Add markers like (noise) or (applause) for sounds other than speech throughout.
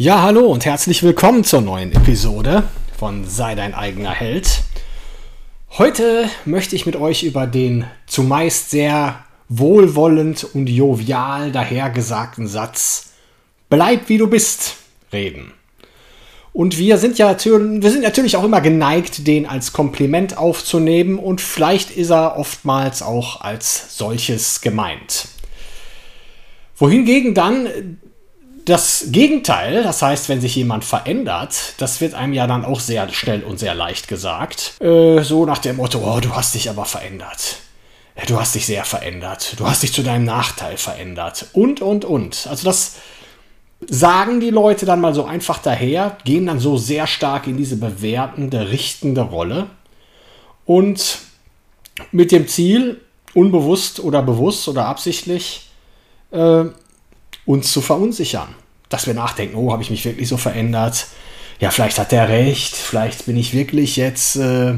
Ja, hallo und herzlich willkommen zur neuen Episode von Sei dein eigener Held. Heute möchte ich mit euch über den zumeist sehr wohlwollend und jovial dahergesagten Satz Bleib wie du bist reden. Und wir sind ja wir sind natürlich auch immer geneigt, den als Kompliment aufzunehmen und vielleicht ist er oftmals auch als solches gemeint. Wohingegen dann das Gegenteil, das heißt, wenn sich jemand verändert, das wird einem ja dann auch sehr schnell und sehr leicht gesagt. Äh, so nach dem Motto, oh, du hast dich aber verändert. Ja, du hast dich sehr verändert. Du hast dich zu deinem Nachteil verändert. Und, und, und. Also das sagen die Leute dann mal so einfach daher, gehen dann so sehr stark in diese bewertende, richtende Rolle. Und mit dem Ziel, unbewusst oder bewusst oder absichtlich, äh, uns zu verunsichern. Dass wir nachdenken, oh, habe ich mich wirklich so verändert? Ja, vielleicht hat der recht, vielleicht bin ich wirklich jetzt äh,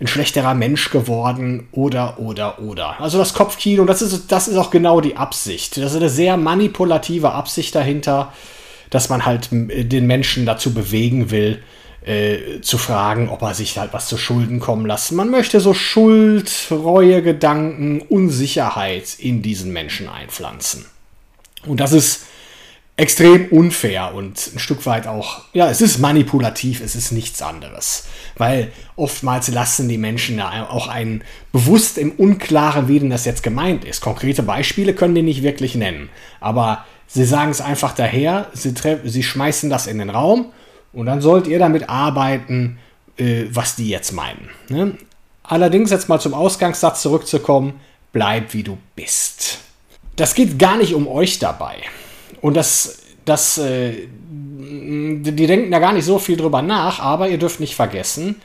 ein schlechterer Mensch geworden oder, oder, oder. Also das Kopfkino, das ist, das ist auch genau die Absicht. Das ist eine sehr manipulative Absicht dahinter, dass man halt den Menschen dazu bewegen will, äh, zu fragen, ob er sich halt was zu Schulden kommen lässt. Man möchte so Schuld, Reue, Gedanken, Unsicherheit in diesen Menschen einpflanzen. Und das ist extrem unfair und ein Stück weit auch, ja, es ist manipulativ, es ist nichts anderes. Weil oftmals lassen die Menschen ja auch einen bewusst im Unklaren, wie denn das jetzt gemeint ist. Konkrete Beispiele können die nicht wirklich nennen. Aber sie sagen es einfach daher, sie, sie schmeißen das in den Raum und dann sollt ihr damit arbeiten, äh, was die jetzt meinen. Ne? Allerdings jetzt mal zum Ausgangssatz zurückzukommen, bleib wie du bist das geht gar nicht um euch dabei. Und das, das, äh, die denken da gar nicht so viel drüber nach, aber ihr dürft nicht vergessen,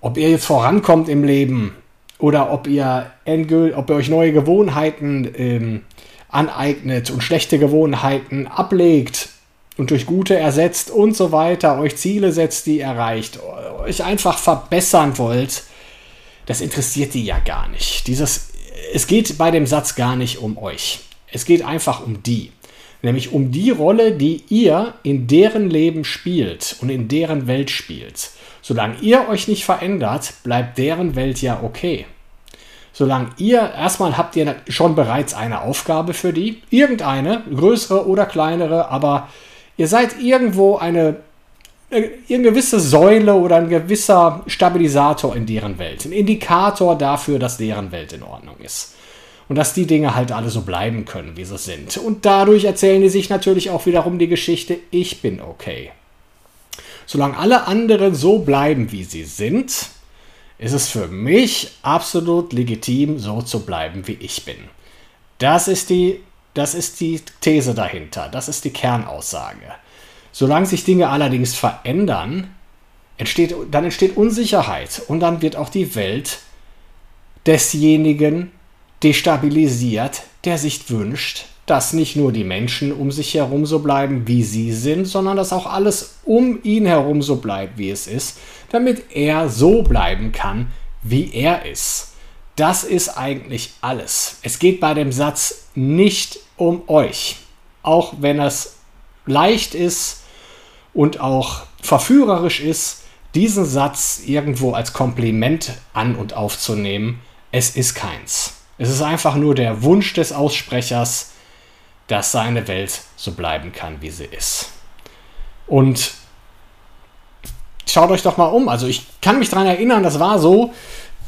ob ihr jetzt vorankommt im Leben oder ob ihr, ob ihr euch neue Gewohnheiten ähm, aneignet und schlechte Gewohnheiten ablegt und durch gute ersetzt und so weiter, euch Ziele setzt, die ihr erreicht, euch einfach verbessern wollt, das interessiert die ja gar nicht. Dieses es geht bei dem Satz gar nicht um euch. Es geht einfach um die. Nämlich um die Rolle, die ihr in deren Leben spielt und in deren Welt spielt. Solange ihr euch nicht verändert, bleibt deren Welt ja okay. Solange ihr, erstmal habt ihr schon bereits eine Aufgabe für die, irgendeine, größere oder kleinere, aber ihr seid irgendwo eine eine gewisse Säule oder ein gewisser Stabilisator in deren Welt. Ein Indikator dafür, dass deren Welt in Ordnung ist. Und dass die Dinge halt alle so bleiben können, wie sie sind. Und dadurch erzählen die sich natürlich auch wiederum die Geschichte, ich bin okay. Solange alle anderen so bleiben, wie sie sind, ist es für mich absolut legitim, so zu bleiben, wie ich bin. Das ist die, das ist die These dahinter. Das ist die Kernaussage. Solange sich Dinge allerdings verändern, entsteht, dann entsteht Unsicherheit und dann wird auch die Welt desjenigen destabilisiert, der sich wünscht, dass nicht nur die Menschen um sich herum so bleiben, wie sie sind, sondern dass auch alles um ihn herum so bleibt, wie es ist, damit er so bleiben kann, wie er ist. Das ist eigentlich alles. Es geht bei dem Satz nicht um euch, auch wenn es leicht ist, und auch verführerisch ist, diesen Satz irgendwo als Kompliment an und aufzunehmen. Es ist keins. Es ist einfach nur der Wunsch des Aussprechers, dass seine Welt so bleiben kann, wie sie ist. Und schaut euch doch mal um. Also ich kann mich daran erinnern, das war so,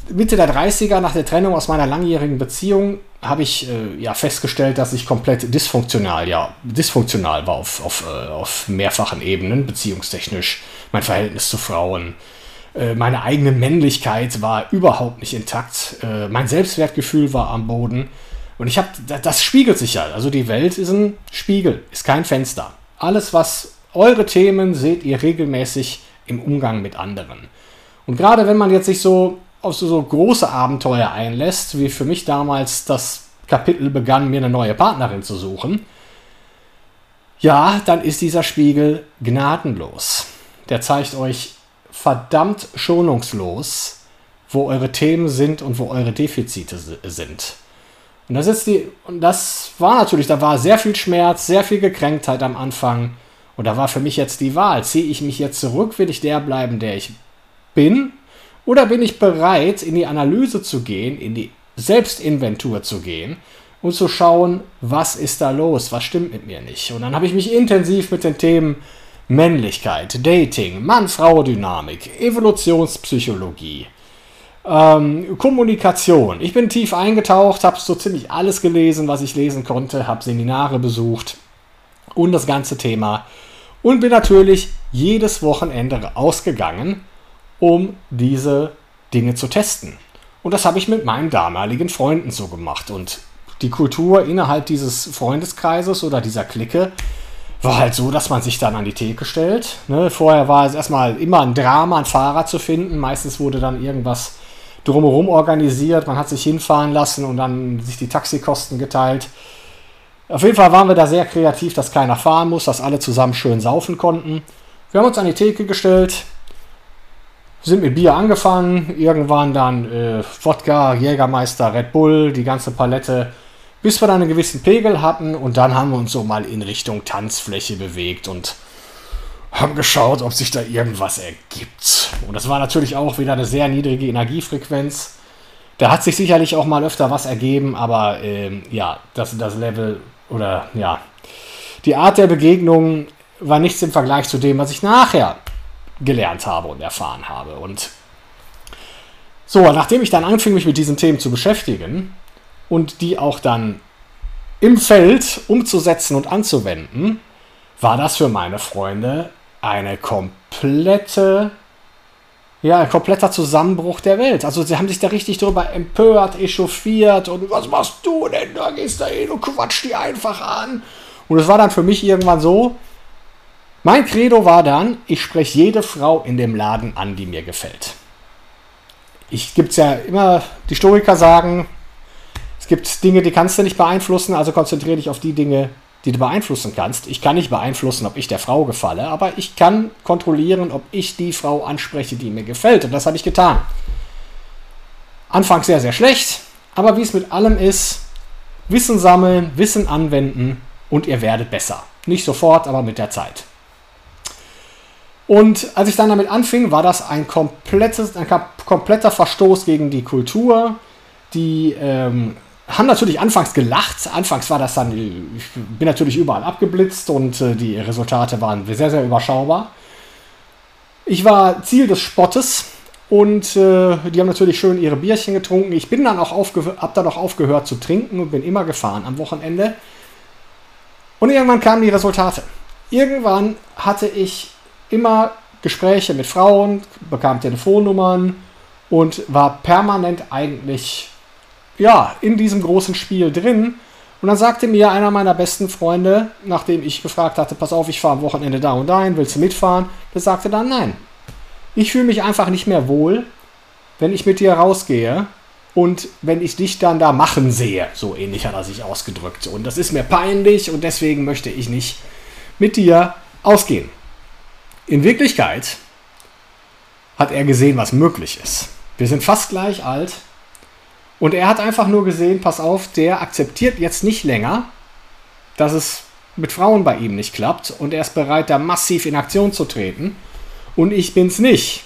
Mitte der 30er, nach der Trennung aus meiner langjährigen Beziehung, habe ich äh, ja festgestellt, dass ich komplett dysfunktional, ja, dysfunktional war auf, auf, äh, auf mehrfachen Ebenen, beziehungstechnisch, mein Verhältnis zu Frauen. Äh, meine eigene Männlichkeit war überhaupt nicht intakt. Äh, mein Selbstwertgefühl war am Boden. Und ich habe, das spiegelt sich ja. Also die Welt ist ein Spiegel, ist kein Fenster. Alles, was eure Themen seht ihr regelmäßig im Umgang mit anderen. Und gerade wenn man jetzt sich so auf so, so große Abenteuer einlässt, wie für mich damals das Kapitel begann, mir eine neue Partnerin zu suchen, ja, dann ist dieser Spiegel gnadenlos. Der zeigt euch verdammt schonungslos, wo eure Themen sind und wo eure Defizite sind. Und das ist die, und das war natürlich, da war sehr viel Schmerz, sehr viel Gekränktheit am Anfang. Und da war für mich jetzt die Wahl, ziehe ich mich jetzt zurück, will ich der bleiben, der ich bin? Oder bin ich bereit, in die Analyse zu gehen, in die Selbstinventur zu gehen und zu schauen, was ist da los, was stimmt mit mir nicht? Und dann habe ich mich intensiv mit den Themen Männlichkeit, Dating, Mann-Frau-Dynamik, Evolutionspsychologie, ähm, Kommunikation. Ich bin tief eingetaucht, habe so ziemlich alles gelesen, was ich lesen konnte, habe Seminare besucht und das ganze Thema und bin natürlich jedes Wochenende ausgegangen, um diese Dinge zu testen. Und das habe ich mit meinen damaligen Freunden so gemacht. Und die Kultur innerhalb dieses Freundeskreises oder dieser Clique war halt so, dass man sich dann an die Theke stellt. Ne? Vorher war es erstmal immer ein Drama, ein Fahrer zu finden. Meistens wurde dann irgendwas drumherum organisiert. Man hat sich hinfahren lassen und dann sich die Taxikosten geteilt. Auf jeden Fall waren wir da sehr kreativ, dass keiner fahren muss, dass alle zusammen schön saufen konnten. Wir haben uns an die Theke gestellt, sind mit Bier angefangen, irgendwann dann äh, Wodka, Jägermeister, Red Bull, die ganze Palette, bis wir dann einen gewissen Pegel hatten und dann haben wir uns so mal in Richtung Tanzfläche bewegt und haben geschaut, ob sich da irgendwas ergibt. Und das war natürlich auch wieder eine sehr niedrige Energiefrequenz. Da hat sich sicherlich auch mal öfter was ergeben, aber ähm, ja, das, das Level oder ja, die Art der Begegnung war nichts im Vergleich zu dem, was ich nachher gelernt habe und erfahren habe. Und so, nachdem ich dann anfing, mich mit diesen Themen zu beschäftigen und die auch dann im Feld umzusetzen und anzuwenden, war das für meine Freunde eine komplette, ja, ein kompletter Zusammenbruch der Welt. Also sie haben sich da richtig darüber empört, echauffiert und was machst du denn? Da gehst du hin und quatsch die einfach an. Und es war dann für mich irgendwann so, mein Credo war dann, ich spreche jede Frau in dem Laden an, die mir gefällt. Ich gibt es ja immer, die Historiker sagen, es gibt Dinge, die kannst du nicht beeinflussen, also konzentriere dich auf die Dinge, die du beeinflussen kannst. Ich kann nicht beeinflussen, ob ich der Frau gefalle, aber ich kann kontrollieren, ob ich die Frau anspreche, die mir gefällt. Und das habe ich getan. Anfangs sehr, sehr schlecht, aber wie es mit allem ist, Wissen sammeln, Wissen anwenden und ihr werdet besser. Nicht sofort, aber mit der Zeit. Und als ich dann damit anfing, war das ein, komplettes, ein kompletter Verstoß gegen die Kultur. Die ähm, haben natürlich anfangs gelacht. Anfangs war das dann, ich bin natürlich überall abgeblitzt und äh, die Resultate waren sehr, sehr überschaubar. Ich war Ziel des Spottes und äh, die haben natürlich schön ihre Bierchen getrunken. Ich bin dann auch habe dann auch aufgehört zu trinken und bin immer gefahren am Wochenende. Und irgendwann kamen die Resultate. Irgendwann hatte ich immer Gespräche mit Frauen, bekam Telefonnummern und war permanent eigentlich ja, in diesem großen Spiel drin. Und dann sagte mir einer meiner besten Freunde, nachdem ich gefragt hatte, pass auf, ich fahre am Wochenende da und dahin, willst du mitfahren? Der sagte dann, nein. Ich fühle mich einfach nicht mehr wohl, wenn ich mit dir rausgehe und wenn ich dich dann da machen sehe. So ähnlich hat er sich ausgedrückt. Und das ist mir peinlich und deswegen möchte ich nicht mit dir ausgehen. In Wirklichkeit hat er gesehen, was möglich ist. Wir sind fast gleich alt und er hat einfach nur gesehen, pass auf, der akzeptiert jetzt nicht länger, dass es mit Frauen bei ihm nicht klappt und er ist bereit, da massiv in Aktion zu treten und ich bin's nicht.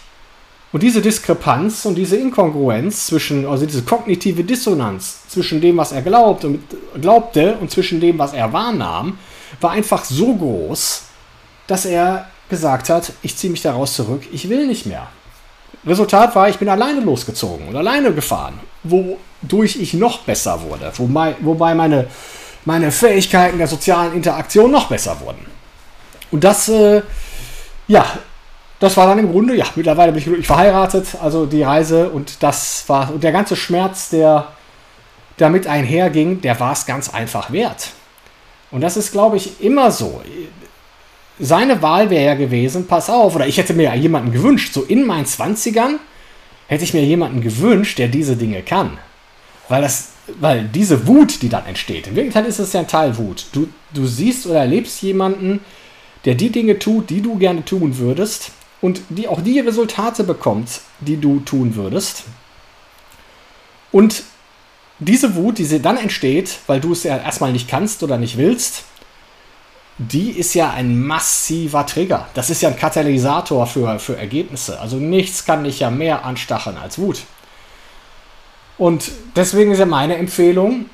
Und diese Diskrepanz und diese Inkongruenz zwischen, also diese kognitive Dissonanz zwischen dem, was er glaubt und, glaubte und zwischen dem, was er wahrnahm, war einfach so groß, dass er gesagt hat, ich ziehe mich daraus zurück, ich will nicht mehr. Resultat war, ich bin alleine losgezogen und alleine gefahren, wodurch ich noch besser wurde, wobei, wobei meine, meine Fähigkeiten der sozialen Interaktion noch besser wurden. Und das, äh, ja, das war dann im Grunde, ja, mittlerweile bin ich glücklich verheiratet, also die Reise und das war, und der ganze Schmerz, der damit einherging, der war es ganz einfach wert. Und das ist, glaube ich, immer so. Seine Wahl wäre ja gewesen, pass auf, oder ich hätte mir ja jemanden gewünscht, so in meinen 20ern hätte ich mir jemanden gewünscht, der diese Dinge kann. Weil, das, weil diese Wut, die dann entsteht, in Wirklichkeit ist es ja ein Teil Wut. Du, du siehst oder erlebst jemanden, der die Dinge tut, die du gerne tun würdest und die auch die Resultate bekommt, die du tun würdest. Und diese Wut, die dann entsteht, weil du es ja erstmal nicht kannst oder nicht willst, die ist ja ein massiver Trigger. Das ist ja ein Katalysator für, für Ergebnisse. Also nichts kann dich ja mehr anstacheln als Wut. Und deswegen ist ja meine Empfehlung,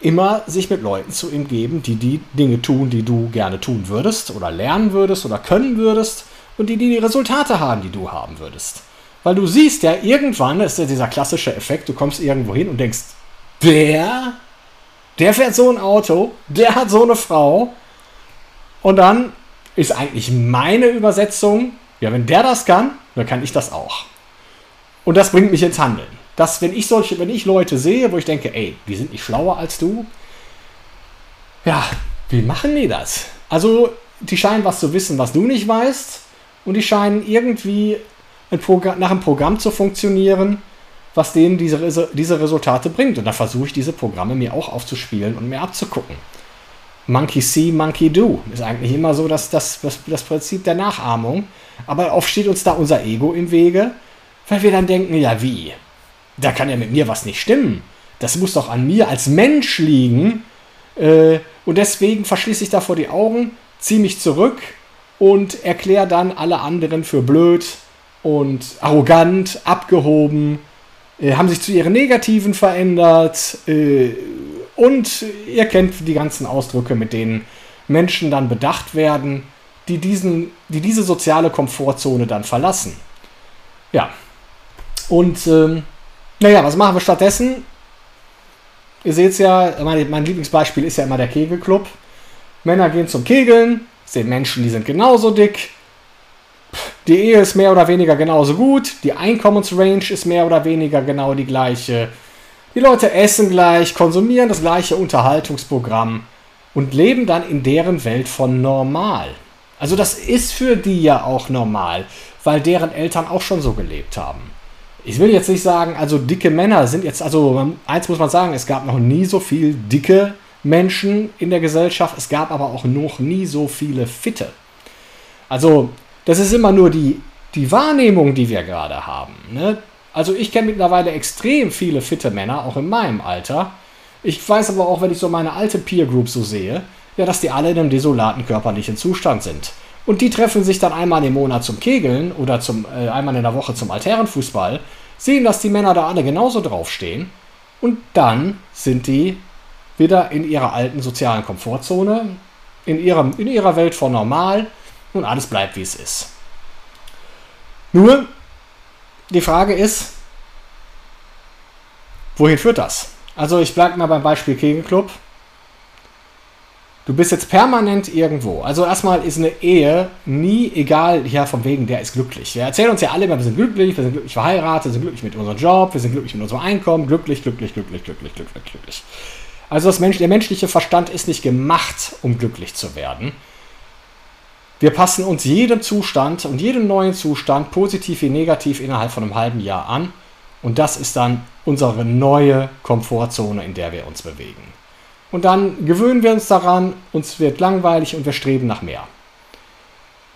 immer sich mit Leuten zu umgeben, die die Dinge tun, die du gerne tun würdest oder lernen würdest oder können würdest und die die Resultate haben, die du haben würdest. Weil du siehst ja irgendwann, ist ja dieser klassische Effekt, du kommst irgendwo hin und denkst, der, der fährt so ein Auto, der hat so eine Frau. Und dann ist eigentlich meine Übersetzung, ja, wenn der das kann, dann kann ich das auch. Und das bringt mich ins Handeln. Dass, wenn ich solche, wenn ich Leute sehe, wo ich denke, ey, die sind nicht schlauer als du, ja, wie machen die das? Also, die scheinen was zu wissen, was du nicht weißt, und die scheinen irgendwie ein nach einem Programm zu funktionieren, was denen diese, diese Resultate bringt. Und da versuche ich diese Programme mir auch aufzuspielen und mir abzugucken. Monkey see, Monkey do ist eigentlich immer so dass das, das, das Prinzip der Nachahmung. Aber oft steht uns da unser Ego im Wege, weil wir dann denken, ja wie, da kann ja mit mir was nicht stimmen. Das muss doch an mir als Mensch liegen. Äh, und deswegen verschließe ich davor die Augen, ziehe mich zurück und erkläre dann alle anderen für blöd und arrogant, abgehoben äh, haben sich zu ihren Negativen verändert äh, und ihr kennt die ganzen Ausdrücke, mit denen Menschen dann bedacht werden, die, diesen, die diese soziale Komfortzone dann verlassen. Ja. Und ähm, naja, was machen wir stattdessen? Ihr seht es ja, mein, mein Lieblingsbeispiel ist ja immer der Kegelclub. Männer gehen zum Kegeln, sehen Menschen, die sind genauso dick, die Ehe ist mehr oder weniger genauso gut. Die Einkommensrange ist mehr oder weniger genau die gleiche. Die Leute essen gleich, konsumieren das gleiche Unterhaltungsprogramm und leben dann in deren Welt von normal. Also das ist für die ja auch normal, weil deren Eltern auch schon so gelebt haben. Ich will jetzt nicht sagen, also dicke Männer sind jetzt, also eins muss man sagen, es gab noch nie so viel dicke Menschen in der Gesellschaft, es gab aber auch noch nie so viele fitte. Also das ist immer nur die, die Wahrnehmung, die wir gerade haben. Ne? Also ich kenne mittlerweile extrem viele fitte Männer, auch in meinem Alter. Ich weiß aber auch, wenn ich so meine alte Peer Group so sehe, ja, dass die alle in einem desolaten körperlichen Zustand sind. Und die treffen sich dann einmal im Monat zum Kegeln oder zum, äh, einmal in der Woche zum Altherrenfußball, sehen, dass die Männer da alle genauso draufstehen und dann sind die wieder in ihrer alten sozialen Komfortzone, in, ihrem, in ihrer Welt von normal und alles bleibt, wie es ist. Nur, die Frage ist, wohin führt das? Also ich bleibe mal beim Beispiel Kegelclub. Du bist jetzt permanent irgendwo. Also erstmal ist eine Ehe nie egal, ja, von wegen, der ist glücklich. Wir erzählen uns ja alle immer, wir sind glücklich, wir sind glücklich verheiratet, wir sind glücklich mit unserem Job, wir sind glücklich mit unserem Einkommen, glücklich, glücklich, glücklich, glücklich, glücklich, glücklich. Also das Mensch, der menschliche Verstand ist nicht gemacht, um glücklich zu werden. Wir passen uns jedem Zustand und jedem neuen Zustand, positiv wie negativ, innerhalb von einem halben Jahr an. Und das ist dann unsere neue Komfortzone, in der wir uns bewegen. Und dann gewöhnen wir uns daran, uns wird langweilig und wir streben nach mehr.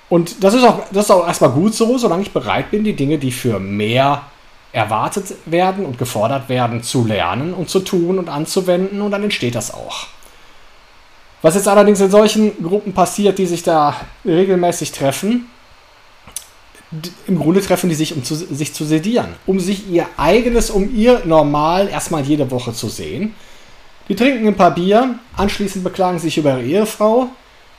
Und das ist auch, das ist auch erstmal gut so, solange ich bereit bin, die Dinge, die für mehr erwartet werden und gefordert werden, zu lernen und zu tun und anzuwenden. Und dann entsteht das auch. Was jetzt allerdings in solchen Gruppen passiert, die sich da regelmäßig treffen, im Grunde treffen die sich, um zu, sich zu sedieren, um sich ihr eigenes, um ihr Normal erstmal jede Woche zu sehen. Die trinken ein paar Bier, anschließend beklagen sich über ihre Ehefrau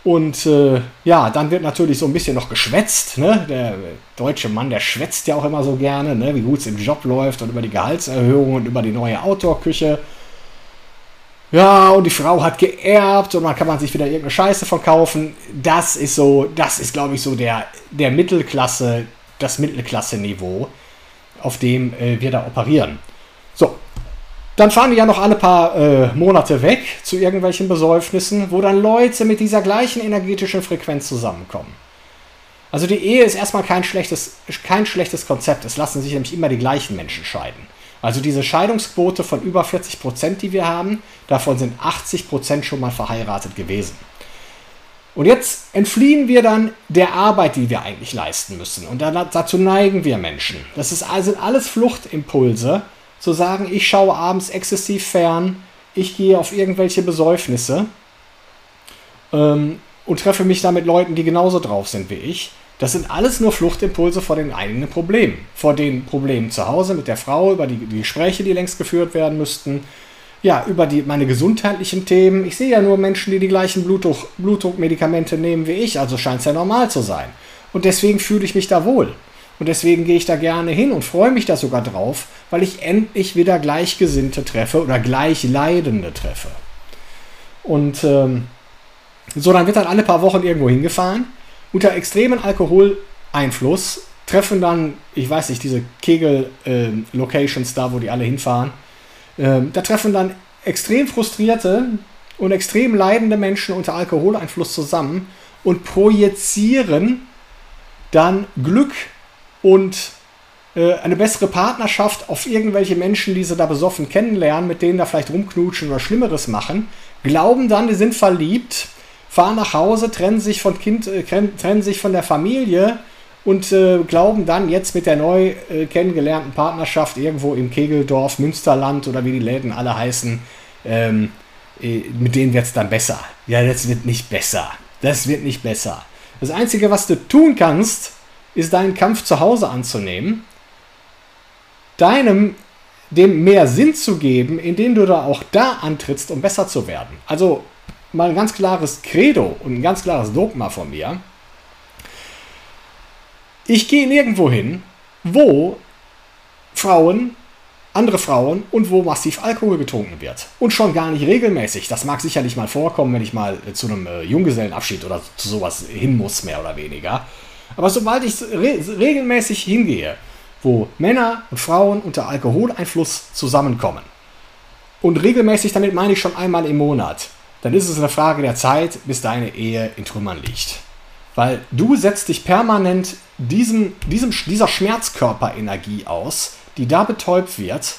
und äh, ja, dann wird natürlich so ein bisschen noch geschwätzt. Ne? Der deutsche Mann, der schwätzt ja auch immer so gerne, ne? wie gut es im Job läuft und über die Gehaltserhöhung und über die neue Outdoor-Küche. Ja, und die Frau hat geerbt und dann kann man sich wieder irgendeine Scheiße verkaufen. Das ist so, das ist, glaube ich, so der, der Mittelklasse, das Mittelklasse-Niveau, auf dem äh, wir da operieren. So. Dann fahren die ja noch alle paar äh, Monate weg zu irgendwelchen Besäufnissen, wo dann Leute mit dieser gleichen energetischen Frequenz zusammenkommen. Also die Ehe ist erstmal kein schlechtes, kein schlechtes Konzept. Es lassen sich nämlich immer die gleichen Menschen scheiden. Also diese Scheidungsquote von über 40 Prozent, die wir haben, davon sind 80 Prozent schon mal verheiratet gewesen. Und jetzt entfliehen wir dann der Arbeit, die wir eigentlich leisten müssen. Und dazu neigen wir Menschen. Das ist, also alles Fluchtimpulse, zu sagen, ich schaue abends exzessiv fern, ich gehe auf irgendwelche Besäufnisse ähm, und treffe mich da mit Leuten, die genauso drauf sind wie ich. Das sind alles nur Fluchtimpulse vor den eigenen Problemen. Vor den Problemen zu Hause mit der Frau, über die, die Gespräche, die längst geführt werden müssten, ja, über die, meine gesundheitlichen Themen. Ich sehe ja nur Menschen, die die gleichen Blutdruck, Blutdruckmedikamente nehmen wie ich, also scheint es ja normal zu sein. Und deswegen fühle ich mich da wohl. Und deswegen gehe ich da gerne hin und freue mich da sogar drauf, weil ich endlich wieder Gleichgesinnte treffe oder Gleichleidende treffe. Und ähm, so, dann wird dann alle paar Wochen irgendwo hingefahren. Unter extremen Alkoholeinfluss treffen dann, ich weiß nicht, diese Kegel-Locations äh, da, wo die alle hinfahren ähm, da treffen dann extrem frustrierte und extrem leidende Menschen unter Alkoholeinfluss zusammen und projizieren dann Glück und äh, eine bessere Partnerschaft auf irgendwelche Menschen, die sie da besoffen kennenlernen, mit denen da vielleicht rumknutschen oder Schlimmeres machen, glauben dann, die sind verliebt, fahren nach Hause, trennen sich von Kind, äh, trennen sich von der Familie und äh, glauben dann jetzt mit der neu äh, kennengelernten Partnerschaft irgendwo im Kegeldorf, Münsterland oder wie die Läden alle heißen, ähm, äh, mit denen wird es dann besser. Ja, das wird nicht besser. Das wird nicht besser. Das Einzige, was du tun kannst, ist deinen Kampf zu Hause anzunehmen, deinem dem mehr Sinn zu geben, indem du da auch da antrittst, um besser zu werden. Also mal ein ganz klares Credo und ein ganz klares Dogma von mir. Ich gehe nirgendwo hin, wo Frauen, andere Frauen und wo massiv Alkohol getrunken wird. Und schon gar nicht regelmäßig. Das mag sicherlich mal vorkommen, wenn ich mal äh, zu einem äh, Junggesellenabschied oder zu sowas hin muss, mehr oder weniger. Aber sobald ich re regelmäßig hingehe, wo Männer und Frauen unter Alkoholeinfluss zusammenkommen, und regelmäßig damit meine ich schon einmal im Monat, dann ist es eine Frage der Zeit, bis deine Ehe in Trümmern liegt. Weil du setzt dich permanent diesem, diesem, dieser Schmerzkörperenergie aus, die da betäubt wird.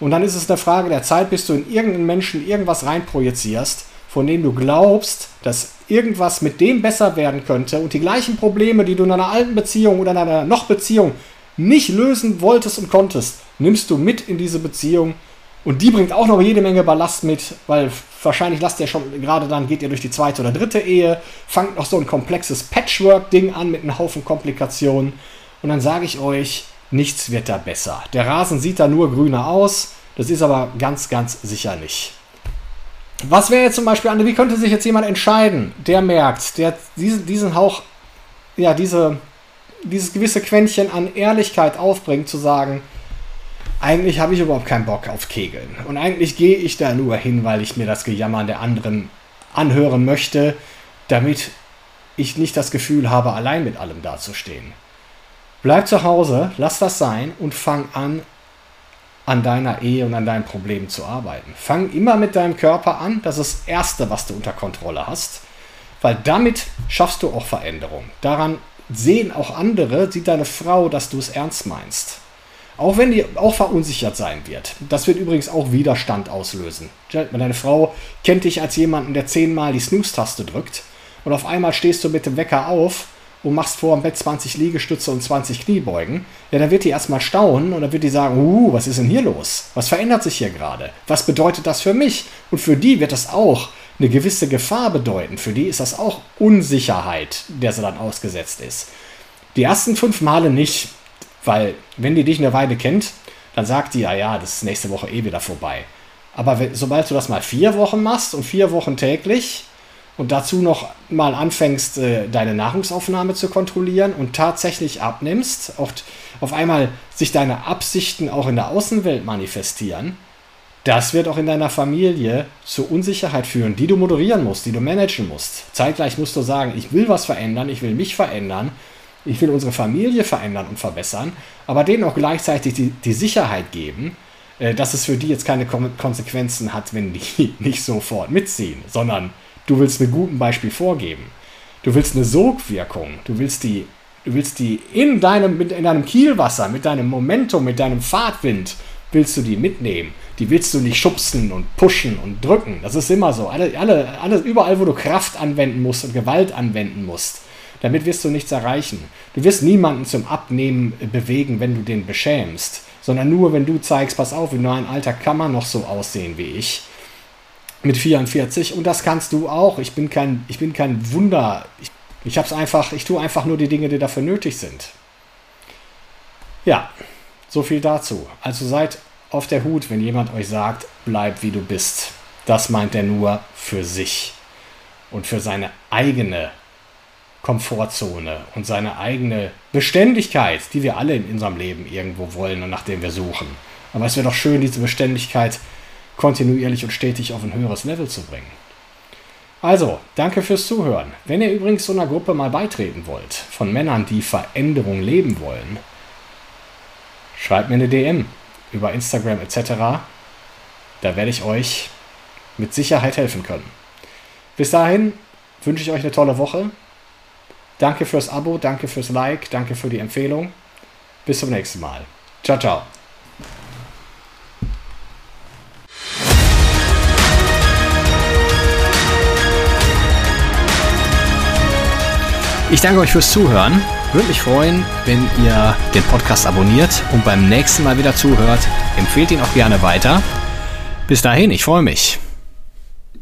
Und dann ist es eine Frage der Zeit, bis du in irgendeinen Menschen irgendwas reinprojizierst, von dem du glaubst, dass irgendwas mit dem besser werden könnte und die gleichen Probleme, die du in einer alten Beziehung oder in einer noch Beziehung nicht lösen wolltest und konntest, nimmst du mit in diese Beziehung und die bringt auch noch jede Menge Ballast mit, weil wahrscheinlich lasst ihr schon gerade dann, geht ihr durch die zweite oder dritte Ehe, fangt noch so ein komplexes Patchwork-Ding an mit einem Haufen Komplikationen. Und dann sage ich euch, nichts wird da besser. Der Rasen sieht da nur grüner aus, das ist aber ganz, ganz sicher nicht. Was wäre jetzt zum Beispiel, Anne, wie könnte sich jetzt jemand entscheiden, der merkt, der diesen, diesen Hauch, ja, diese, dieses gewisse Quäntchen an Ehrlichkeit aufbringt, zu sagen, eigentlich habe ich überhaupt keinen Bock auf Kegeln. Und eigentlich gehe ich da nur hin, weil ich mir das Gejammern der anderen anhören möchte, damit ich nicht das Gefühl habe, allein mit allem dazustehen. Bleib zu Hause, lass das sein und fang an, an deiner Ehe und an deinen Problemen zu arbeiten. Fang immer mit deinem Körper an, das ist das Erste, was du unter Kontrolle hast, weil damit schaffst du auch Veränderung. Daran sehen auch andere, sieht deine Frau, dass du es ernst meinst. Auch wenn die auch verunsichert sein wird. Das wird übrigens auch Widerstand auslösen. Deine Frau kennt dich als jemanden, der zehnmal die Snooze-Taste drückt und auf einmal stehst du mit dem Wecker auf und machst vor dem Bett 20 Liegestütze und 20 Kniebeugen. Ja, dann wird die erstmal staunen und dann wird die sagen, uh, was ist denn hier los? Was verändert sich hier gerade? Was bedeutet das für mich? Und für die wird das auch eine gewisse Gefahr bedeuten. Für die ist das auch Unsicherheit, der sie dann ausgesetzt ist. Die ersten fünf Male nicht. Weil, wenn die dich eine Weile kennt, dann sagt die, ja, ja, das ist nächste Woche eh wieder vorbei. Aber wenn, sobald du das mal vier Wochen machst und vier Wochen täglich und dazu noch mal anfängst, äh, deine Nahrungsaufnahme zu kontrollieren und tatsächlich abnimmst, oft auf einmal sich deine Absichten auch in der Außenwelt manifestieren, das wird auch in deiner Familie zu Unsicherheit führen, die du moderieren musst, die du managen musst. Zeitgleich musst du sagen, ich will was verändern, ich will mich verändern ich will unsere Familie verändern und verbessern, aber denen auch gleichzeitig die, die Sicherheit geben, äh, dass es für die jetzt keine Konsequenzen hat, wenn die (laughs) nicht sofort mitziehen, sondern du willst mit gutem Beispiel vorgeben. Du willst eine Sogwirkung. Du willst die, du willst die in deinem, in deinem Kielwasser, mit deinem Momentum, mit deinem Fahrtwind, willst du die mitnehmen. Die willst du nicht schubsen und pushen und drücken. Das ist immer so. Alle, alle, alles, überall, wo du Kraft anwenden musst und Gewalt anwenden musst, damit wirst du nichts erreichen. Du wirst niemanden zum Abnehmen bewegen, wenn du den beschämst, sondern nur, wenn du zeigst, pass auf, in neuen Alter kann man noch so aussehen wie ich mit 44 und das kannst du auch. Ich bin kein, ich bin kein Wunder. Ich, ich hab's einfach, ich tue einfach nur die Dinge, die dafür nötig sind. Ja, so viel dazu. Also seid auf der Hut, wenn jemand euch sagt, bleib wie du bist. Das meint er nur für sich und für seine eigene Komfortzone und seine eigene Beständigkeit, die wir alle in unserem Leben irgendwo wollen und nach dem wir suchen. Aber es wäre doch schön, diese Beständigkeit kontinuierlich und stetig auf ein höheres Level zu bringen. Also, danke fürs Zuhören. Wenn ihr übrigens so einer Gruppe mal beitreten wollt, von Männern, die Veränderung leben wollen, schreibt mir eine DM über Instagram etc. Da werde ich euch mit Sicherheit helfen können. Bis dahin wünsche ich euch eine tolle Woche. Danke fürs Abo, danke fürs Like, danke für die Empfehlung. Bis zum nächsten Mal. Ciao, ciao. Ich danke euch fürs Zuhören. Würde mich freuen, wenn ihr den Podcast abonniert und beim nächsten Mal wieder zuhört. Empfehlt ihn auch gerne weiter. Bis dahin, ich freue mich.